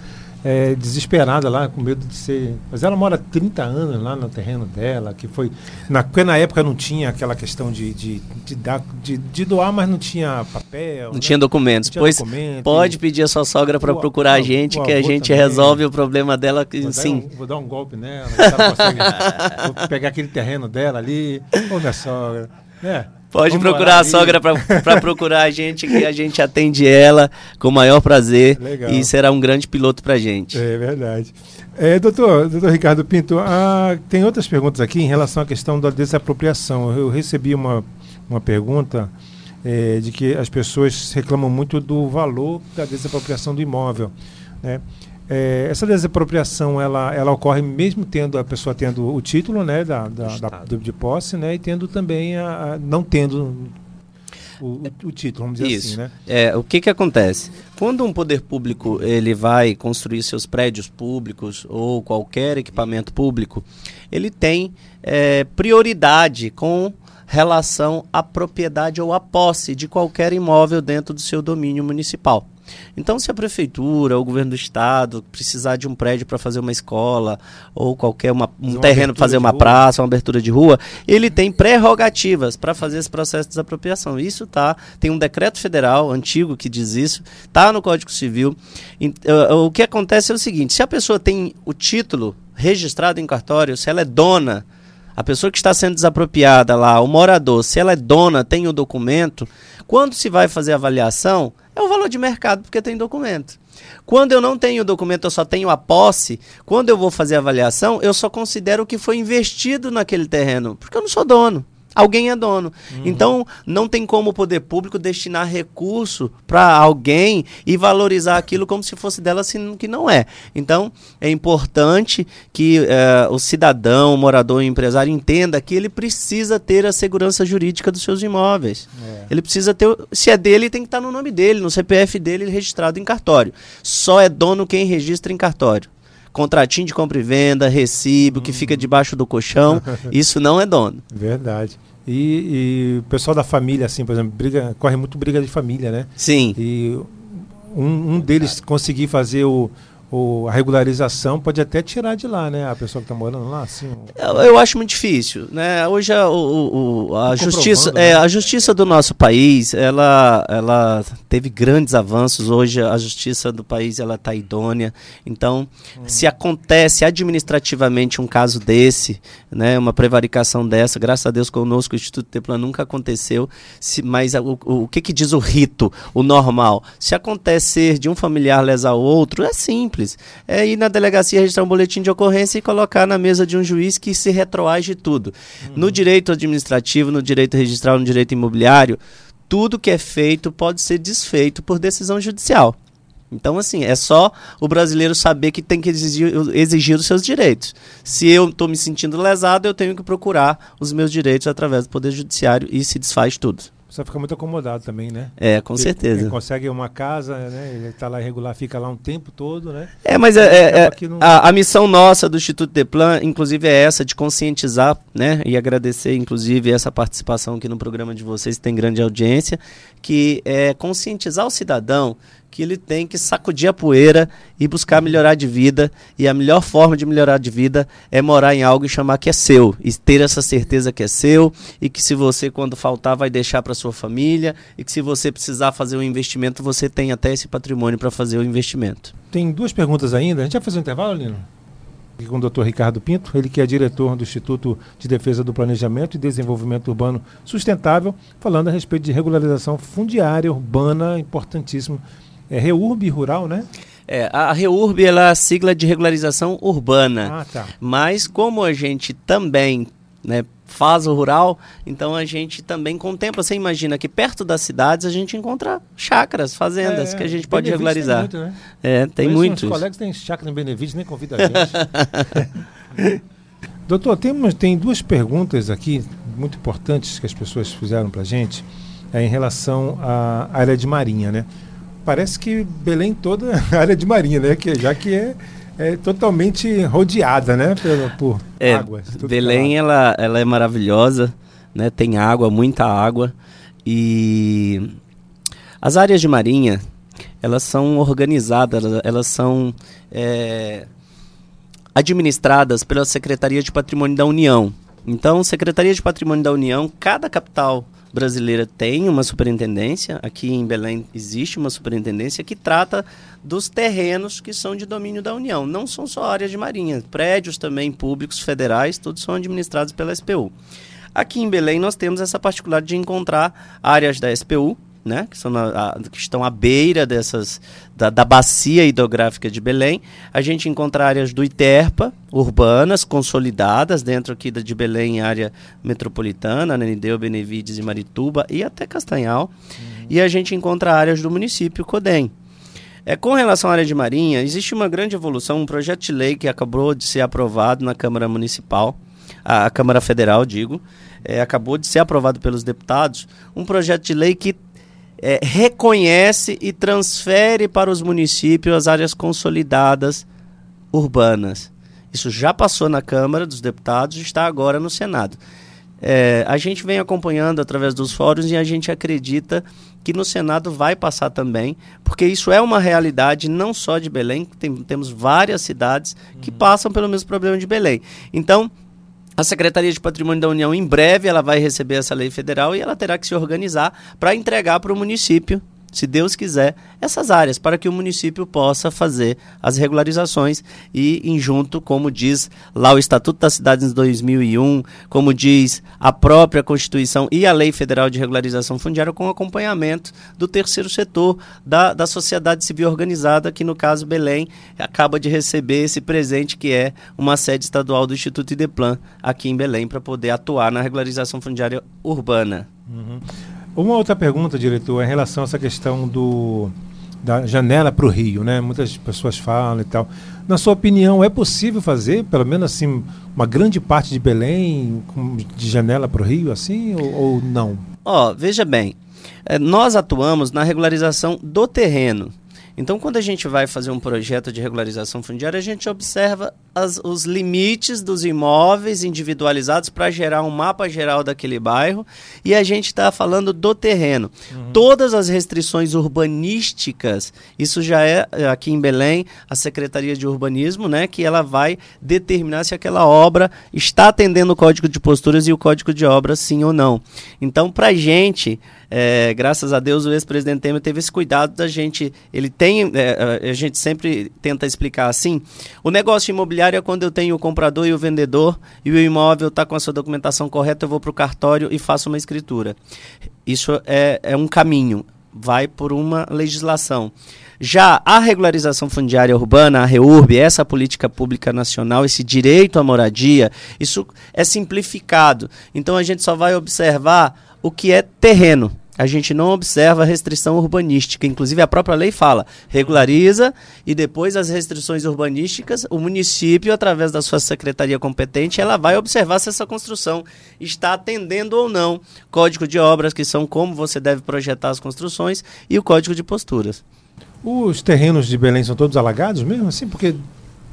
é, desesperada lá, com medo de ser. Mas ela mora 30 anos lá no terreno dela, que foi. Na, porque na época não tinha aquela questão de, de, de, dar, de, de doar, mas não tinha papel. Não né? tinha documentos. Não tinha pois documento. pode pedir a sua sogra para procurar a gente, o que a gente também. resolve o problema dela. que- Vou dar, Sim. um, vou dar um golpe nela, se ela consegue- vou pegar aquele terreno dela ali. Ô, minha sogra. É, Pode vamos procurar a sogra para procurar a gente, que a gente atende ela com o maior prazer Legal. e será um grande piloto para gente. É verdade. É, doutor, doutor Ricardo Pinto, ah, tem outras perguntas aqui em relação à questão da desapropriação. Eu recebi uma, uma pergunta é, de que as pessoas reclamam muito do valor da desapropriação do imóvel. Né? É, essa desapropriação ela, ela ocorre mesmo tendo a pessoa tendo o título né, da, da, da- do- de posse né, e tendo também a, a- não tendo o, o- o título, vamos dizer Isso. assim, né? É, o que que acontece? Quando um poder público ele vai construir seus prédios públicos ou qualquer equipamento público, ele tem é, prioridade com relação à propriedade ou à posse de qualquer imóvel dentro do seu domínio municipal. Então, se a prefeitura ou o governo do estado precisar de um prédio para fazer uma escola ou qualquer uma, um uma terreno para fazer uma rua. praça, uma abertura de rua, ele tem prerrogativas para fazer esse processo de desapropriação. Isso tá, tem um decreto federal antigo que diz isso, tá no Código Civil. Em- eh, o que acontece é o seguinte: se a pessoa tem o título registrado em cartório, se ela é dona a pessoa que está sendo desapropriada lá, o morador, se ela é dona, tem o documento, quando se vai fazer a avaliação, é o valor de mercado, porque tem documento. Quando eu não tenho o documento, eu só tenho a posse, quando eu vou fazer a avaliação, eu só considero o que foi investido naquele terreno, porque eu não sou dono. Alguém é dono. Então, não tem como o poder público destinar recurso para alguém e valorizar aquilo como se fosse dela, sendo que não é. Então, é importante que eh, o cidadão, o morador, o empresário entenda que ele precisa ter a segurança jurídica dos seus imóveis. Ele precisa ter. Se é dele, tem que estar no nome dele, no CPF dele, registrado em cartório. Só é dono quem registra em cartório. Contratinho de compra e venda, recibo que fica debaixo do colchão, isso não é dono. Verdade. E, e o pessoal da família, assim, por exemplo, briga, corre muito briga de família, né? Sim. E um, um deles conseguir fazer o, o- a regularização pode até tirar de lá, né? A pessoa que está morando lá, assim. Eu, eu acho muito difícil, né? Hoje a, o- o- a Tá justiça, é, né? a justiça do nosso país, ela, ela teve grandes avanços. Hoje a justiça do país ela está idônea. Então, Hum. se acontece administrativamente um caso desse, né, uma prevaricação dessa, graças a Deus conosco o Instituto Teplan nunca aconteceu. Se, mas o, o, que que diz o rito, o normal? Se acontecer de um familiar lesar o outro, é simples. É ir na delegacia registrar um boletim de ocorrência e colocar na mesa de um juiz que se retroage tudo. No direito administrativo, no direito registral, no direito imobiliário, tudo que é feito pode ser desfeito por decisão judicial. Então, assim, é só o brasileiro saber que tem que exigir, exigir os seus direitos. Se eu estou me sentindo lesado, eu tenho que procurar os meus direitos através do Poder Judiciário e se desfaz tudo. Você fica muito acomodado também, né? É, com Ele- certeza. Ele consegue uma casa, né? Ele está lá irregular, fica lá um tempo todo, né? É, mas é, é- é- não- a, a missão nossa do Instituto Deplan, inclusive, é essa, de conscientizar, né? E agradecer, inclusive, essa participação aqui no programa de vocês, que tem grande audiência, que é conscientizar o cidadão que ele tem que sacudir a poeira e buscar melhorar de vida. E a melhor forma de melhorar de vida é morar em algo e chamar que é seu. E ter essa certeza que é seu. E que se você, quando faltar, vai deixar para sua família. E que se você precisar fazer um investimento, você tem até esse patrimônio para fazer o investimento. Tem duas perguntas ainda. A gente vai fazer um intervalo, Lino? Com o Dr. Ricardo Pinto, ele que é diretor do Instituto de Defesa do Planejamento e Desenvolvimento Urbano Sustentável, falando a respeito de regularização fundiária urbana, importantíssimo é REURB rural, né? É, a REURB ela é a sigla de regularização urbana. Ah, tá. Mas como a gente também né, faz o rural, então a gente também contempla. Você imagina que perto das cidades a gente encontra chácaras, fazendas É, que a gente pode regularizar. Tem muito, né? É, tem muitos. Uns colegas têm chácara em Benevides, nem convida a gente. Doutor, tem, tem duas perguntas aqui muito importantes que as pessoas fizeram para a gente é, em relação à área de marinha, né? Parece que Belém toda é área de marinha, né? Que, já que é, é totalmente rodeada, né? Pela, por É, águas. tudo Belém ela, ela é maravilhosa, né? Tem água, muita água e as áreas de marinha elas são organizadas, elas- elas são é, administradas pela Secretaria de Patrimônio da União. Então, Secretaria de Patrimônio da União, cada capital brasileira tem uma superintendência. Aqui em Belém existe uma superintendência que trata dos terrenos que são de domínio da União. Não são só áreas de marinha, prédios também públicos federais, todos são administrados pela SPU. Aqui em Belém nós temos essa particularidade de encontrar áreas da SPU, né, que, são na- a- que estão à beira dessas da, da bacia hidrográfica de Belém. A gente encontra áreas do Iterpa, urbanas, consolidadas dentro aqui da- de Belém, área metropolitana, Ananideu, Benevides e Marituba e até Castanhal. E a gente encontra áreas do município Codem. É, com relação à área de marinha, existe uma grande evolução, um projeto de lei que acabou de ser aprovado na Câmara Municipal, a, a Câmara Federal, digo, é, acabou de ser aprovado pelos deputados, um projeto de lei que é, reconhece e transfere para os municípios as áreas consolidadas urbanas. Isso já passou na Câmara dos Deputados e está agora no Senado. É, a gente vem acompanhando através dos fóruns e a gente acredita que no Senado vai passar também, porque isso é uma realidade não só de Belém, tem- temos várias cidades que passam pelo mesmo problema de Belém. Então, a Secretaria de Patrimônio da União, em breve, ela vai receber essa lei federal e ela terá que se organizar para entregar para o município, se Deus quiser, essas áreas, para que o município possa fazer as regularizações e, em junto, como diz lá o Estatuto das Cidades de 2001, como diz a própria Constituição e a Lei Federal de Regularização Fundiária, com acompanhamento do terceiro setor, da, da sociedade civil organizada, que no caso Belém acaba de receber esse presente que é uma sede estadual do Instituto Ideplan aqui em Belém para poder atuar na regularização fundiária urbana. Uma outra pergunta, diretor, é em relação a essa questão do da janela para o Rio, né? Muitas pessoas falam e tal. Na sua opinião, é possível fazer, pelo menos assim, uma grande parte de Belém de janela para o Rio, assim, ou, ou não? Ó, veja bem, eh, nós atuamos na regularização do terreno. Então, quando a gente vai fazer um projeto de regularização fundiária, a gente observa as- os limites dos imóveis individualizados para gerar um mapa geral daquele bairro e a gente está falando do terreno. Todas as restrições urbanísticas, isso já é aqui em Belém, a Secretaria de Urbanismo, né, que ela vai determinar se aquela obra está atendendo o Código de Posturas e o Código de Obras, sim ou não. Então, para a gente, é, graças a Deus, o ex-presidente Temer teve esse cuidado da gente. Ele tem, é, a gente sempre tenta explicar assim: o negócio imobiliário é quando eu tenho o comprador e o vendedor e o imóvel está com a sua documentação correta, eu vou para o cartório e faço uma escritura. Isso é, é um caminho, vai por uma legislação. Já a regularização fundiária urbana, a REURB, essa política pública nacional, esse direito à moradia, isso é simplificado. Então a gente só vai observar o que é terreno. A gente não observa restrição urbanística. Inclusive, a própria lei fala: regulariza e depois as restrições urbanísticas, o município, através da sua secretaria competente, ela vai observar se essa construção está atendendo ou não código de obras, que são como você deve projetar as construções, e o código de posturas. Os terrenos de Belém são todos alagados mesmo, assim? Porque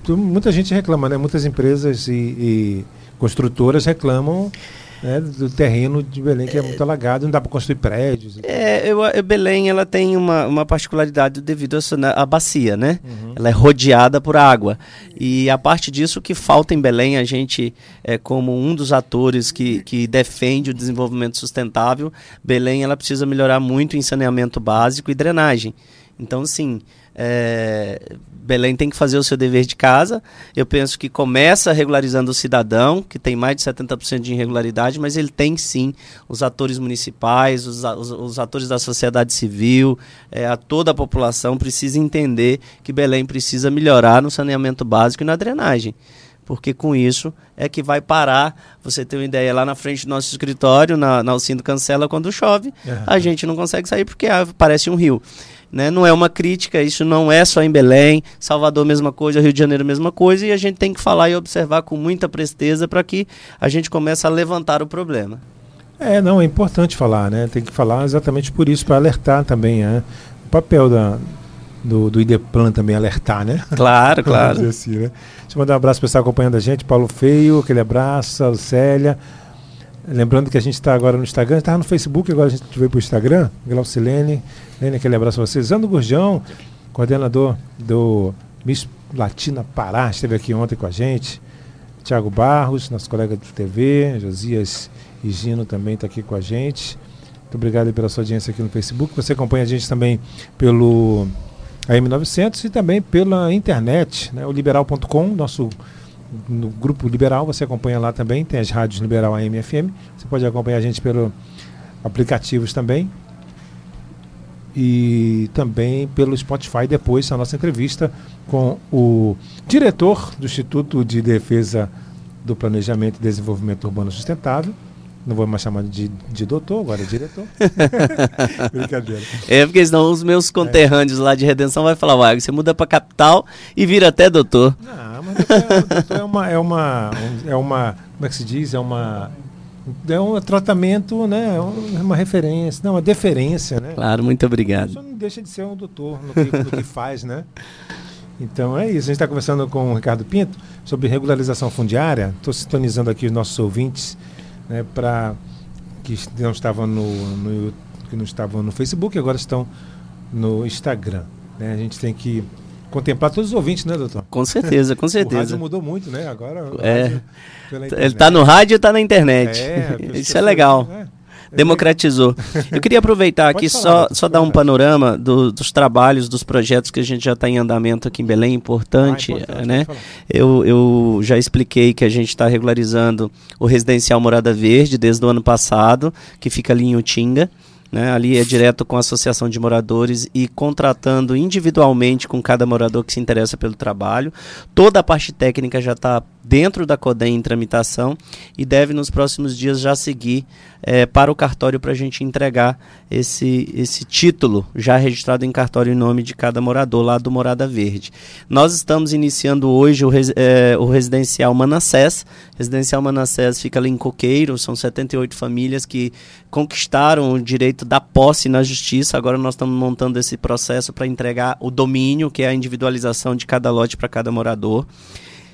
muita gente reclama, né? Muitas empresas e, e construtoras reclamam né, do terreno de Belém, que é muito alagado, não dá para construir prédios. É, eu, Belém ela tem uma, uma particularidade devido a essa- né, a bacia, né? Ela é rodeada por água. E a parte disso, que falta em Belém, a gente, é, como um dos atores que, que defende o desenvolvimento sustentável, Belém ela precisa melhorar muito em saneamento básico e drenagem. Então, sim, é, Belém tem que fazer o seu dever de casa. Eu penso que começa regularizando o cidadão, que tem mais de 70% de irregularidade, mas ele tem sim os atores municipais, os, os- os atores da sociedade civil, é, a toda a população precisa entender que Belém precisa melhorar no saneamento básico e na drenagem. Porque com isso é que vai parar. Você tem uma ideia lá na frente do nosso escritório, na, na Alcindo Cancela, quando chove, É. a gente não consegue sair porque ah, parece um rio. Né? Não é uma crítica, isso não é só em Belém, Salvador mesma coisa, Rio de Janeiro mesma coisa, e a gente tem que falar e observar com muita presteza para que a gente comece a levantar o problema. É, não, é importante falar, né? Tem que falar exatamente por isso, para alertar também, né? O papel da, do, do IDEPLAN também alertar, né? Claro, claro. assim, né? Deixa eu mandar um abraço para o pessoal acompanhando a gente. Paulo Feio, aquele abraço, a Lucélia. Lembrando que a gente está agora no Instagram, estava no Facebook, agora a gente veio para o Instagram. Glaucilene, Lene, aquele abraço a vocês. Zando Gurjão, coordenador do Miss Latina Pará, esteve aqui ontem com a gente. Tiago Barros, nosso colega do TV, Josias e Gino também está aqui com a gente. Muito obrigado pela sua audiência aqui no Facebook. Você acompanha a gente também pelo AM900 e também pela internet, né, o liberal.com, nosso no grupo Liberal, você acompanha lá também, tem as rádios Liberal AM FM. Você pode acompanhar a gente pelo aplicativos também. E também pelo Spotify depois a nossa entrevista com o diretor do Instituto de Defesa do Planejamento e Desenvolvimento Urbano Sustentável. Não vou mais chamar de, de doutor, agora é diretor. Brincadeira. É porque senão os meus conterrâneos lá de Redenção vai falar, uai, você muda para capital e vira até doutor. Não, mas doutor, doutor é uma, é uma, um- é uma, como é que se diz? É uma, é um tratamento, né? É é uma referência, não, uma deferência, né? Claro, muito obrigado. Só não deixa de ser um doutor no que, no que faz, né? Então é isso. A gente está conversando com o Ricardo Pinto sobre regularização fundiária. Estou sintonizando aqui os nossos ouvintes, né, para que não estavam no, no, que não estavam no Facebook, agora estão no Instagram. né? A gente tem que contemplar todos os ouvintes, né, doutor? Com certeza, com O rádio certeza. mudou muito, né? Agora É. Ele internet. tá no rádio e tá na internet. É, Isso é legal. Democratizou. Eu queria aproveitar aqui falar, só, só dar um panorama do- dos trabalhos, dos projetos que a gente já está em andamento aqui em Belém, importante, Ah, importante, né? pode falar. Eu, eu já expliquei que a gente está regularizando o residencial Morada Verde desde o ano passado, que fica ali em Utinga. Né? Ali é direto com a associação de moradores e contratando individualmente com cada morador que se interessa pelo trabalho. Toda a parte técnica já está dentro da CODEM em tramitação e deve nos próximos dias já seguir eh, para o cartório para a gente entregar esse, esse título já registrado em cartório em nome de cada morador lá do Morada Verde. Nós estamos iniciando hoje o, res- eh, o residencial Manassés. Residencial Manassés fica ali em Coqueiro, são 78 famílias que conquistaram o direito da posse na justiça. Agora nós estamos montando esse processo para entregar o domínio, que é a individualização de cada lote para cada morador.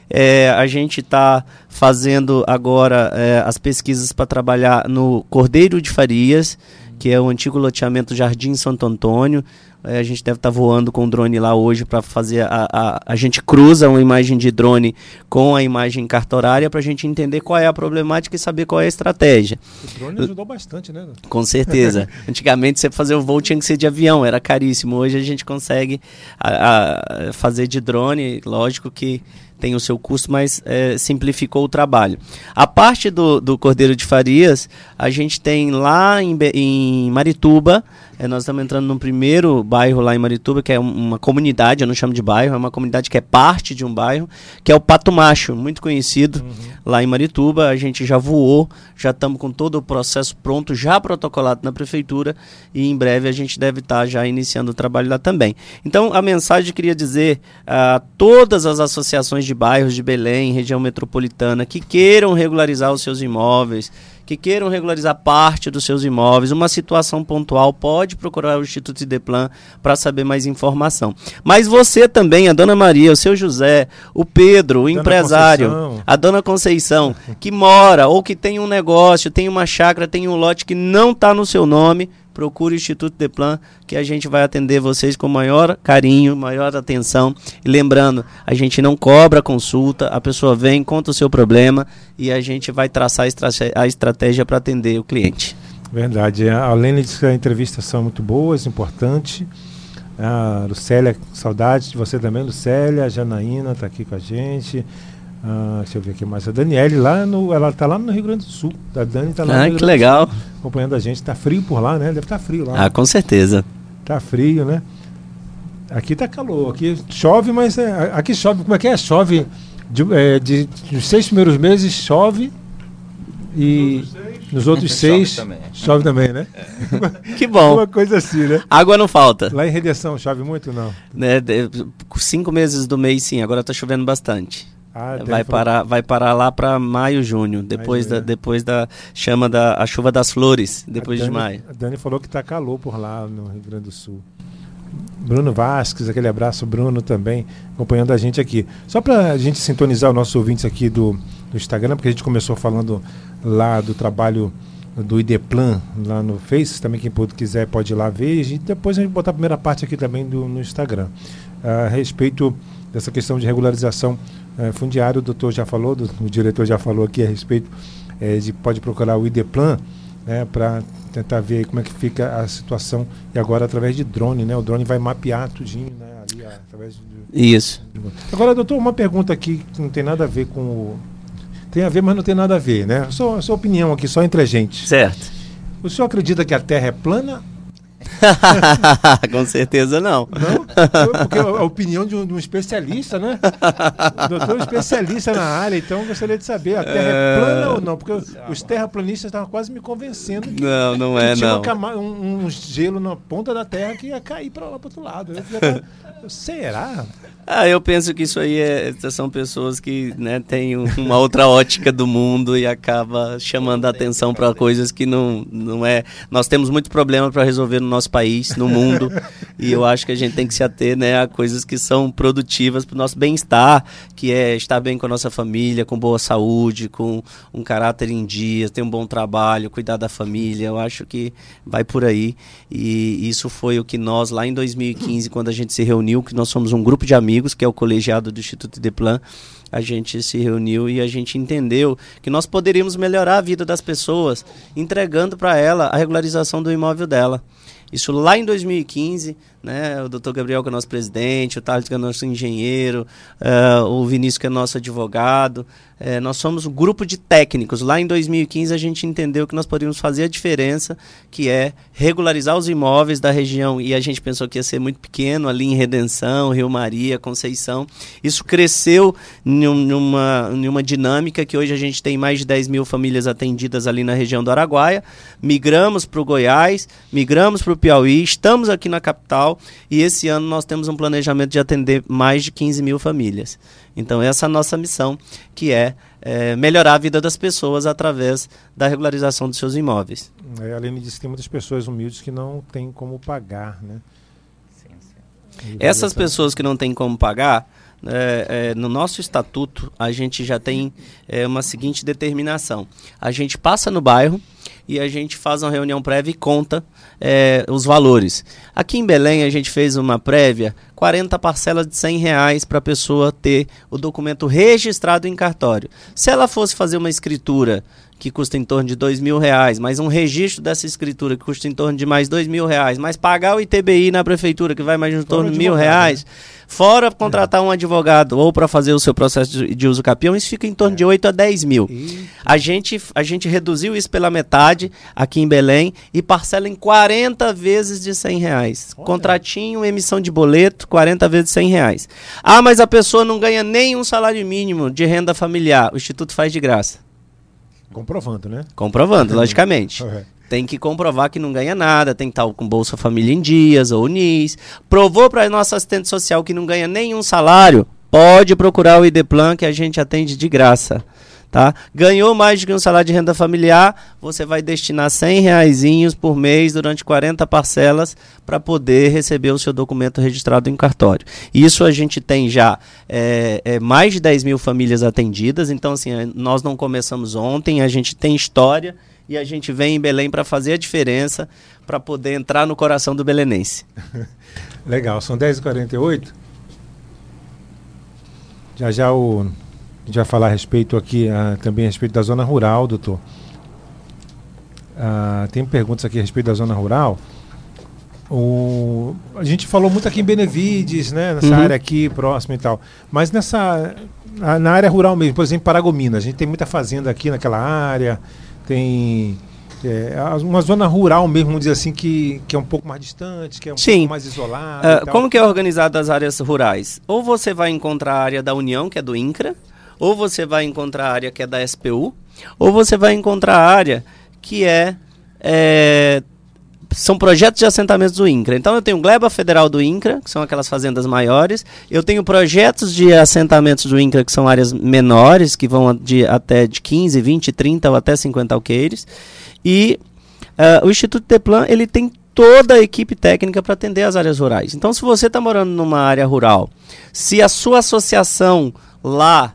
É, a gente está fazendo agora é, as pesquisas para trabalhar no Cordeiro de Farias, que é o antigo loteamento Jardim Santo Antônio. É, a gente deve estar voando com o drone lá hoje para fazer. A, a, a gente cruza uma imagem de drone com a imagem cartorária para a gente entender qual é a problemática e saber qual é a estratégia. O drone ajudou bastante, né? Com certeza. Antigamente, você fazer o voo tinha que ser de avião, era caríssimo. Hoje a gente consegue a- a- fazer de drone, lógico que tem o seu custo, mas é, simplificou o trabalho. A parte do, do Cordeiro de Farias, a gente tem lá em, em Marituba, é, nós estamos entrando no primeiro bairro lá em Marituba, que é um- uma comunidade, eu não chamo de bairro, é uma comunidade que é parte de um bairro, que é o Pato Macho, muito conhecido lá em Marituba. A gente já voou, já estamos com todo o processo pronto, já protocolado na prefeitura e em breve a gente deve estar já iniciando o trabalho lá também. Então a mensagem que queria dizer a todas as associações de bairros de Belém, região metropolitana, que queiram regularizar os seus imóveis, que queiram regularizar parte dos seus imóveis, uma situação pontual, pode procurar o Instituto Ideplan para saber mais informação. Mas você também, a Dona Maria, o seu José, o Pedro, o Dona empresário, Conceição. a Dona Conceição, que mora ou que tem um negócio, tem uma chácara, tem um lote que não está no seu nome, procure o Instituto Deplan, que a gente vai atender vocês com maior carinho, maior atenção. E lembrando, a gente não cobra consulta, a pessoa vem, conta o seu problema e a gente vai traçar a estratégia para atender o cliente. Verdade. A Lene disse que as entrevistas são muito boas, importantes. A Lucélia, saudade de você também, Lucélia. A Janaína está aqui com a gente. Ah, deixa eu ver aqui mais. A Daniele, lá no, ela está lá no Rio Grande do Sul. A Dani está lá no Ah, Rio que Grande do legal. Sul, acompanhando a gente. Está frio por lá, né? Deve estar frio lá. Ah, com certeza. Tá frio, né? Aqui tá calor. Aqui chove, mas é, aqui chove. Como é que é? Chove de, é, de, dos seis primeiros meses chove e nos outros Chove seis também. chove também, né? Que bom. Uma coisa assim, né? Água não falta. Lá em Redenção chove muito não? Né, de- cinco meses do mês, sim. Agora está chovendo bastante. Ah, Vai falou- parar, vai parar lá para maio, junho, depois junho, da, né? depois da chama da a chuva das flores, depois a de Dani- maio. A Dani falou que tá calor por lá no Rio Grande do Sul. Bruno Vasques, aquele abraço, Bruno também, acompanhando a gente aqui. Só para a gente sintonizar os nossos ouvintes aqui do, do Instagram, porque a gente começou falando lá do trabalho do Ideplan lá no Face, também quem quiser pode ir lá ver, e depois a gente botar a primeira parte aqui também do, no Instagram. A respeito dessa questão de regularização eh, fundiária, o doutor já falou, o diretor já falou aqui a respeito eh, de pode procurar o Ideplan né, para tentar ver como é que fica a situação e agora através de drone, né? O drone vai mapear tudinho, né? Ali através de, Isso. Agora, doutor, uma pergunta aqui que não tem nada a ver com o tem a ver, mas não tem nada a ver, né? Só sua opinião aqui, só entre a gente. Certo. O senhor acredita que a Terra é plana? Com certeza não. Não? Porque a opinião de um, de um especialista, né? O doutor é um especialista na área, então gostaria de saber, a Terra é, É. plana ou não? Porque os terraplanistas estavam quase me convencendo que Não, não que é tinha uma não. cama- um, um gelo na ponta da Terra que ia cair para lá para outro lado. Falei, Será? Ah, eu penso que isso aí é, são pessoas que né, têm um- uma outra ótica do mundo e acaba chamando a atenção para coisas que não, não é. Nós temos muito problema para resolver no nosso país, no mundo, e eu acho que a gente tem que se ater né, a coisas que são produtivas para o nosso bem-estar, que é estar bem com a nossa família, com boa saúde, com um caráter em dia, ter um bom trabalho, cuidar da família. Eu acho que vai por aí. E isso foi o que nós, lá em 2015, quando a gente se reuniu, que nós somos um grupo de amigos, que é o colegiado do Instituto Deplan, a gente se reuniu e a gente entendeu que nós poderíamos melhorar a vida das pessoas entregando para ela a regularização do imóvel dela. Isso lá em 2015, né? O doutor Gabriel, que é nosso presidente, o Thales, que é nosso engenheiro, eh, o Vinícius, que é nosso advogado. eh, nós somos um grupo de técnicos. Lá em 2015, a gente entendeu que nós poderíamos fazer a diferença, que é regularizar os imóveis da região. E a gente pensou que ia ser muito pequeno, ali em Redenção, Rio Maria, Conceição. Isso cresceu numa, numa dinâmica que hoje a gente tem mais de 10 mil famílias atendidas ali na região do Araguaia. Migramos para o Goiás, migramos para o Piauí, estamos aqui na capital e esse ano nós temos um planejamento de atender mais de 15 mil famílias. Então, essa é a nossa missão, que é, eh, melhorar a vida das pessoas através da regularização dos seus imóveis. É, a Aline disse que tem muitas pessoas humildes que não têm como pagar, né? Sim, sim. Essas essa- pessoas que não têm como pagar, é, é, no nosso estatuto, a gente já tem é, uma seguinte determinação. A gente passa no bairro e a gente faz uma reunião prévia e conta é, os valores. Aqui em Belém, a gente fez uma prévia, 40 parcelas de 100 reais para a pessoa ter o documento registrado em cartório. Se ela fosse fazer uma escritura que custa em torno de dois mil reais, mais um registro dessa escritura que custa em torno de mais dois mil reais, mais pagar o ITBI na prefeitura que vai mais em torno de mil reais, fora contratar um advogado ou para fazer o seu processo de, uso capião, isso fica em torno de 8 a 10 mil. E- A gente, a gente reduziu isso pela metade aqui em Belém e parcela em 40 vezes de 100 reais. Olha. Contratinho, emissão de boleto, 40 vezes 100 reais. Ah, mas a pessoa não ganha nem um salário mínimo de renda familiar. O Instituto faz de graça. Comprovando, né? Comprovando, logicamente. Correto. Tem que comprovar que não ganha nada, tem que estar com Bolsa Família em dias ou NIS. Provou para nossa assistente social que não ganha nenhum salário, pode procurar o Ideplan que a gente atende de graça. Tá? Ganhou mais que um salário de renda familiar, você vai destinar 100 reaisinhos por mês durante 40 parcelas para poder receber o seu documento registrado em cartório. Isso a gente tem já é, é, mais de 10 mil famílias atendidas, então assim, é, nós não começamos ontem, a gente tem história e a gente vem em Belém para fazer a diferença, para poder entrar no coração do belenense. Legal, são 10h48. Já já o, a gente vai falar a respeito aqui, ah, também a respeito da zona rural, doutor. Ah, tem perguntas aqui a respeito da zona rural. O, a gente falou muito aqui em Benevides, né, nessa Uhum. área aqui próxima e tal. Mas nessa na, na área rural mesmo, por exemplo, Paragominas, a gente tem muita fazenda aqui naquela área, tem é, uma zona rural mesmo, vamos dizer assim, que, que é um pouco mais distante, que é um Sim. pouco mais isolada. Tal. como que é organizado as áreas rurais? Ou você vai encontrar a área da União, que é do INCRA, ou você vai encontrar a área que é da SPU, ou você vai encontrar a área que é, é, são projetos de assentamentos do INCRA. Então eu tenho Gleba Federal do INCRA, que são aquelas fazendas maiores. Eu tenho projetos de assentamentos do INCRA, que são áreas menores, que vão de até de 15, 20, 30 ou até 50 alqueires. E ah, o Instituto Teplan, ele tem toda a equipe técnica para atender as áreas rurais. Então, se você está morando numa área rural, se a sua associação lá,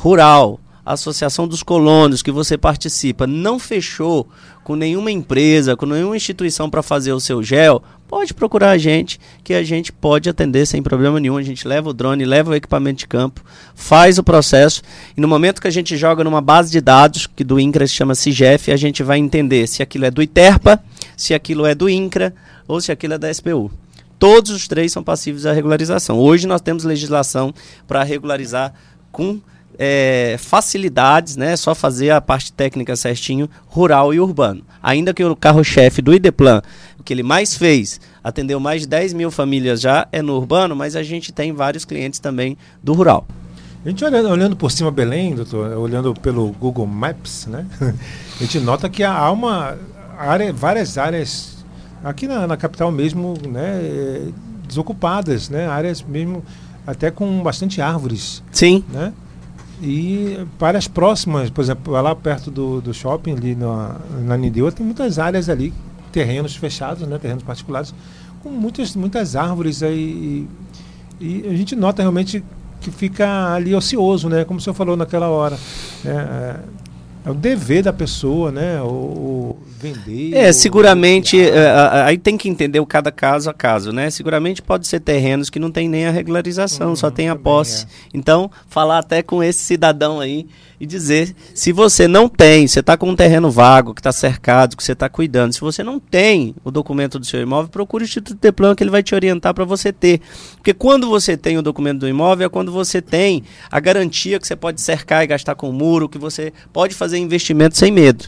rural, Associação dos Colonos que você participa, não fechou com nenhuma empresa, com nenhuma instituição para fazer o seu gel, pode procurar a gente, que a gente pode atender sem problema nenhum. A gente leva o drone, leva o equipamento de campo, faz o processo, e no momento que a gente joga numa base de dados, que do INCRA se chama CIGEF, a gente vai entender se aquilo é do ITERPA, se aquilo é do INCRA ou se aquilo é da SPU. Todos os três são passíveis à regularização. Hoje nós temos legislação para regularizar com é, facilidades, né? É só fazer a parte técnica certinho, rural e urbano. Ainda que o carro-chefe do IDEPLAN, o que ele mais fez, atendeu mais de 10 mil famílias já, é no urbano, mas a gente tem vários clientes também do rural. A gente olhando, olhando por cima Belém, doutor, olhando pelo Google Maps, né? A gente nota que há uma área, várias áreas aqui na, na capital mesmo, né, eh, desocupadas, né? Áreas mesmo até com bastante árvores, Sim, né? E áreas próximas, por exemplo, lá perto do, do shopping, ali na, na Nindeua, tem muitas áreas ali, terrenos fechados, né? Terrenos particulares, com muitas, muitas árvores aí. E, e a gente nota realmente que fica ali ocioso, né? Como o senhor falou naquela hora. né? É, o dever da pessoa, né? O, o vender. É, ou seguramente, é, aí tem que entender o cada caso a caso, né? Seguramente pode ser terrenos que não tem nem a regularização, só Uhum, tem a posse. é. Então, falar até com esse cidadão aí e dizer, se você não tem, você está com um terreno vago, que está cercado, que você está cuidando, se você não tem o documento do seu imóvel, procure o Instituto Teplan que ele vai te orientar para você ter. Porque quando você tem o documento do imóvel, é quando você tem a garantia que você pode cercar e gastar com o muro, que você pode fazer investimento sem medo.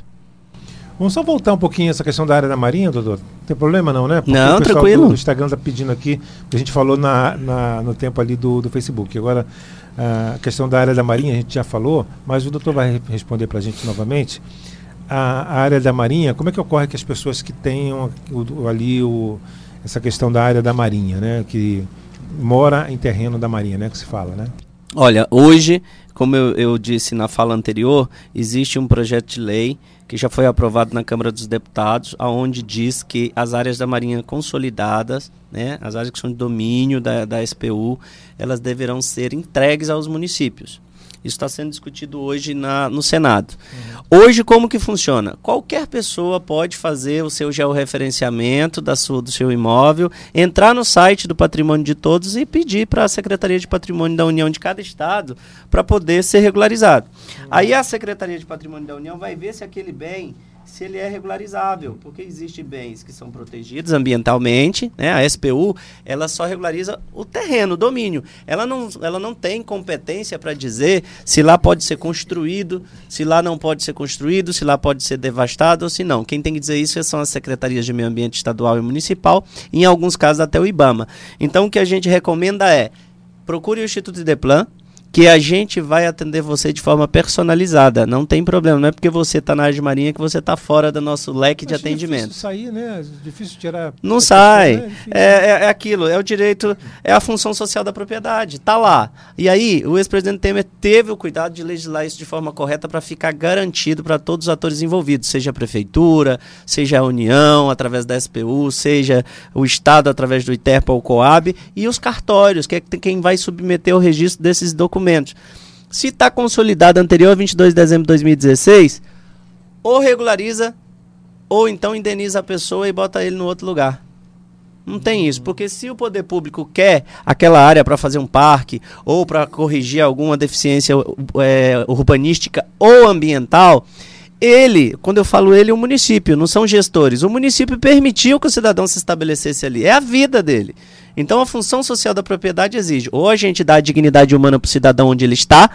Vamos só voltar um pouquinho essa questão da área da Marinha, doutor? Não tem problema não, né? Porque Não, o pessoal tranquilo. Do, do Instagram está pedindo aqui, a gente falou na, na- no tempo ali do, do Facebook. Agora, a questão da área da Marinha, a gente já falou, mas o doutor vai re- responder para a gente novamente. A, a área da Marinha, como é que ocorre que as pessoas que tenham o- o- ali o, essa questão da área da Marinha, né? Que mora em terreno da Marinha, né? Que se fala, né? Olha, hoje, como eu, eu disse na fala anterior, existe um projeto de lei que já foi aprovado na Câmara dos Deputados, aonde diz que as áreas da Marinha consolidadas, né, as áreas que são de domínio da, da SPU, elas deverão ser entregues aos municípios. Isso está sendo discutido hoje na, no Senado. Hoje, como que funciona? Qualquer pessoa pode fazer o seu georreferenciamento da sua, do seu imóvel, entrar no site do Patrimônio de Todos e pedir para a Secretaria de Patrimônio da União de cada estado para poder ser regularizado. Aí a Secretaria de Patrimônio da União vai ver se aquele bem se ele é regularizável, porque existem bens que são protegidos ambientalmente, né? A SPU, ela só regulariza o terreno, o domínio. Ela não, ela não tem competência para dizer se lá pode ser construído, se lá não pode ser construído, se lá pode ser devastado ou se não. Quem tem que dizer isso são as secretarias de meio ambiente estadual e municipal, em alguns casos até o IBAMA. Então o que a gente recomenda é procure o Instituto Ideplan, que a gente vai atender você de forma personalizada. Não tem problema, não é porque você está na área de marinha que você está fora do nosso leque de atendimento. Difícil sair, né? Difícil tirar. Não sai. pessoa, né? Difícil. É, é, é aquilo, é o direito, é a função social da propriedade. Tá lá. E aí, o ex-presidente Temer teve o cuidado de legislar isso de forma correta para ficar garantido para todos os atores envolvidos, seja a prefeitura, seja a União, através da SPU, seja o Estado através do ITERPA ou COAB, e os cartórios, que é quem vai submeter o registro desses documentos. Se está consolidado anterior a 22 de dezembro de 2016, ou regulariza ou então indeniza a pessoa e bota ele no outro lugar. Não tem isso, porque se o poder público quer aquela área para fazer um parque ou para corrigir alguma deficiência é, urbanística ou ambiental, ele, quando eu falo ele, o município, não são gestores. O município permitiu que o cidadão se estabelecesse ali, é a vida dele. Então a função social da propriedade exige ou a gente dá a dignidade humana para o cidadão onde ele está,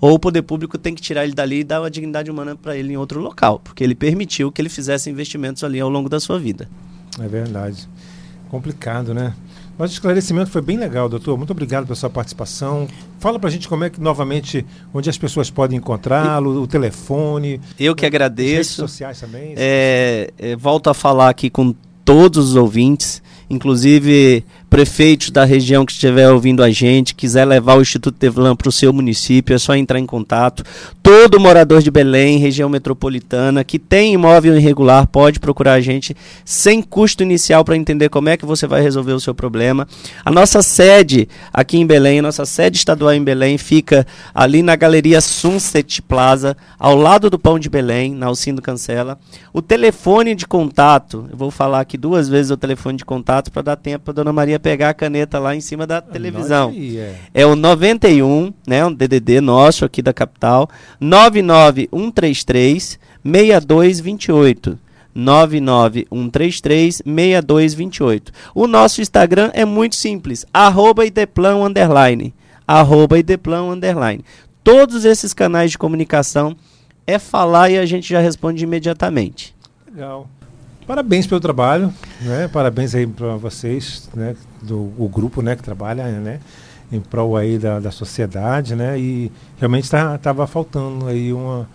ou o poder público tem que tirar ele dali e dar a dignidade humana para ele em outro local, porque ele permitiu que ele fizesse investimentos ali ao longo da sua vida. É verdade. Complicado, né? Mas o esclarecimento foi bem legal, doutor. Muito obrigado pela sua participação. Fala pra gente como é que, novamente, onde as pessoas podem encontrá-lo, o telefone. Eu que as redes agradeço. sociais também. É, é, volto a falar aqui com todos os ouvintes, inclusive prefeitos da região que estiver ouvindo a gente, quiser levar o Instituto Tevlan para o seu município, é só entrar em contato. Todo morador de Belém, região metropolitana, que tem imóvel irregular, pode procurar a gente sem custo inicial para entender como é que você vai resolver o seu problema. A nossa sede aqui em Belém, a nossa sede estadual em Belém, fica ali na Galeria Sunset Plaza, ao lado do Pão de Belém, na Alcindo Cancela. O telefone de contato, eu vou falar aqui duas vezes o telefone de contato para dar tempo para dona Maria pegar a caneta lá em cima da televisão. É. É o 91, né, um DDD nosso aqui da capital, 99133 6228. 99133 6228. O nosso Instagram é muito simples, arroba ideplan underline, arroba ideplan underline. Todos esses canais de comunicação é falar e a gente já responde imediatamente. Legal. Parabéns pelo trabalho, né? Parabéns aí para vocês, né? Do o grupo, né? Que trabalha, né? Em prol aí da, da sociedade, né? E realmente estava faltando aí uma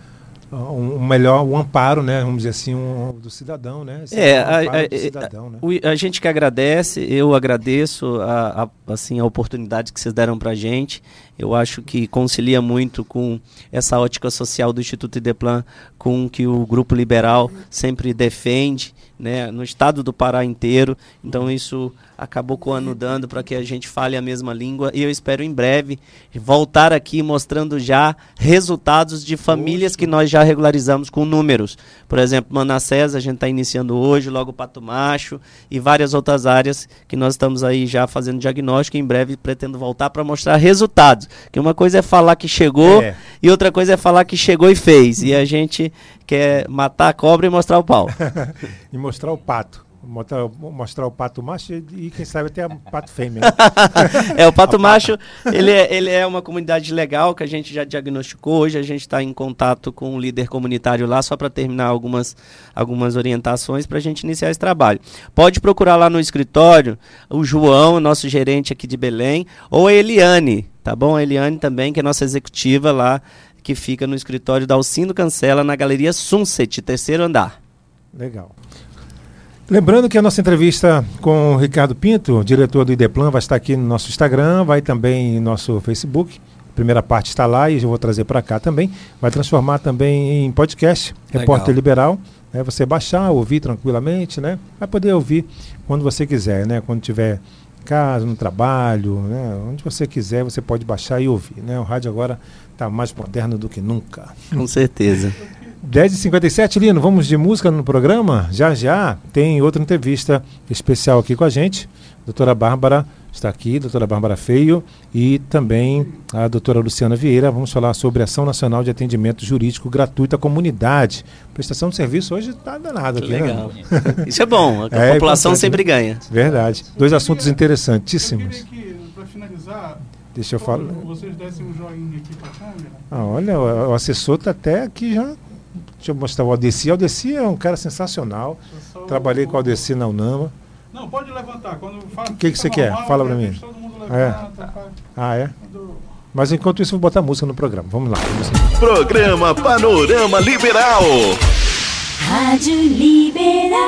um melhor um amparo, né? Vamos dizer assim, um, do cidadão, né? Esse É, um a, a- do cidadão, né? o- a gente que agradece, eu agradeço a, a- assim, a oportunidade que vocês deram pra gente. Eu acho que concilia muito com essa ótica social do Instituto Ideplan, com o que o Grupo Liberal sempre defende, né, no estado do Pará inteiro. Então isso acabou coanudando para que a gente fale a mesma língua e eu espero em breve voltar aqui mostrando já resultados de famílias que nós já regularizamos com números. Por exemplo, Manassés a gente está iniciando hoje, logo Pato Macho e várias outras áreas que nós estamos aí já fazendo diagnóstico e em breve pretendo voltar para mostrar resultados. Que uma coisa é falar que chegou É. e outra coisa é falar que chegou e fez. E a gente quer matar a cobra e mostrar o pau. E mostrar o pato. Mostrar, mostrar o pato macho e, quem sabe até o pato fêmea. né? É, o Pato Macho, ele é, ele é uma comunidade legal que a gente já diagnosticou. Hoje a gente está em contato com o líder comunitário lá, só para terminar algumas, algumas orientações para a gente iniciar esse trabalho. Pode procurar lá no escritório o João, nosso gerente aqui de Belém, ou a Eliane, tá bom? A Eliane também, que é nossa executiva lá, que fica no escritório da Alcindo Cancela, na Galeria Sunset, terceiro andar. Legal. Lembrando que a nossa entrevista com o Ricardo Pinto, diretor do Ideplan, vai estar aqui no nosso Instagram, vai também no nosso Facebook. A primeira parte está lá e eu vou trazer para cá também. Vai transformar também em podcast, Legal. Repórter Liberal. Né, você baixar, ouvir tranquilamente, né? Vai poder ouvir quando você quiser, né? Quando tiver em casa, no trabalho, né? Onde você quiser, você pode baixar e ouvir, né? O rádio agora está mais moderno do que nunca. Com certeza. 10h57, Lino, vamos de música no programa? Já já tem outra entrevista especial aqui com a gente. Doutora Bárbara está aqui, doutora Bárbara Feio e também a doutora Luciana Vieira. Vamos falar sobre Ação Nacional de Atendimento Jurídico Gratuito à Comunidade. Prestação de serviço hoje está danado aqui, Legal. né? Isso é bom, a É, população importante, sempre né? ganha. Verdade. Dois assuntos Eu interessantíssimos. queria que, para finalizar, Deixa eu falar. vocês dessem um joinha aqui para a câmera. Ah, olha, o, o assessor está até aqui já. Deixa eu mostrar o Aldeci. O Aldeci é um cara sensacional. Só o- Trabalhei com o Aldeci na Unama. Não, pode levantar. Quando fala, Que que você fica quer? normal, Fala repente mim. Todo mundo É. levanta, faz- Ah, é? quando- Mas enquanto isso, eu vou botar música no programa. Vamos lá. Programa Panorama Liberal. Rádio Liberal.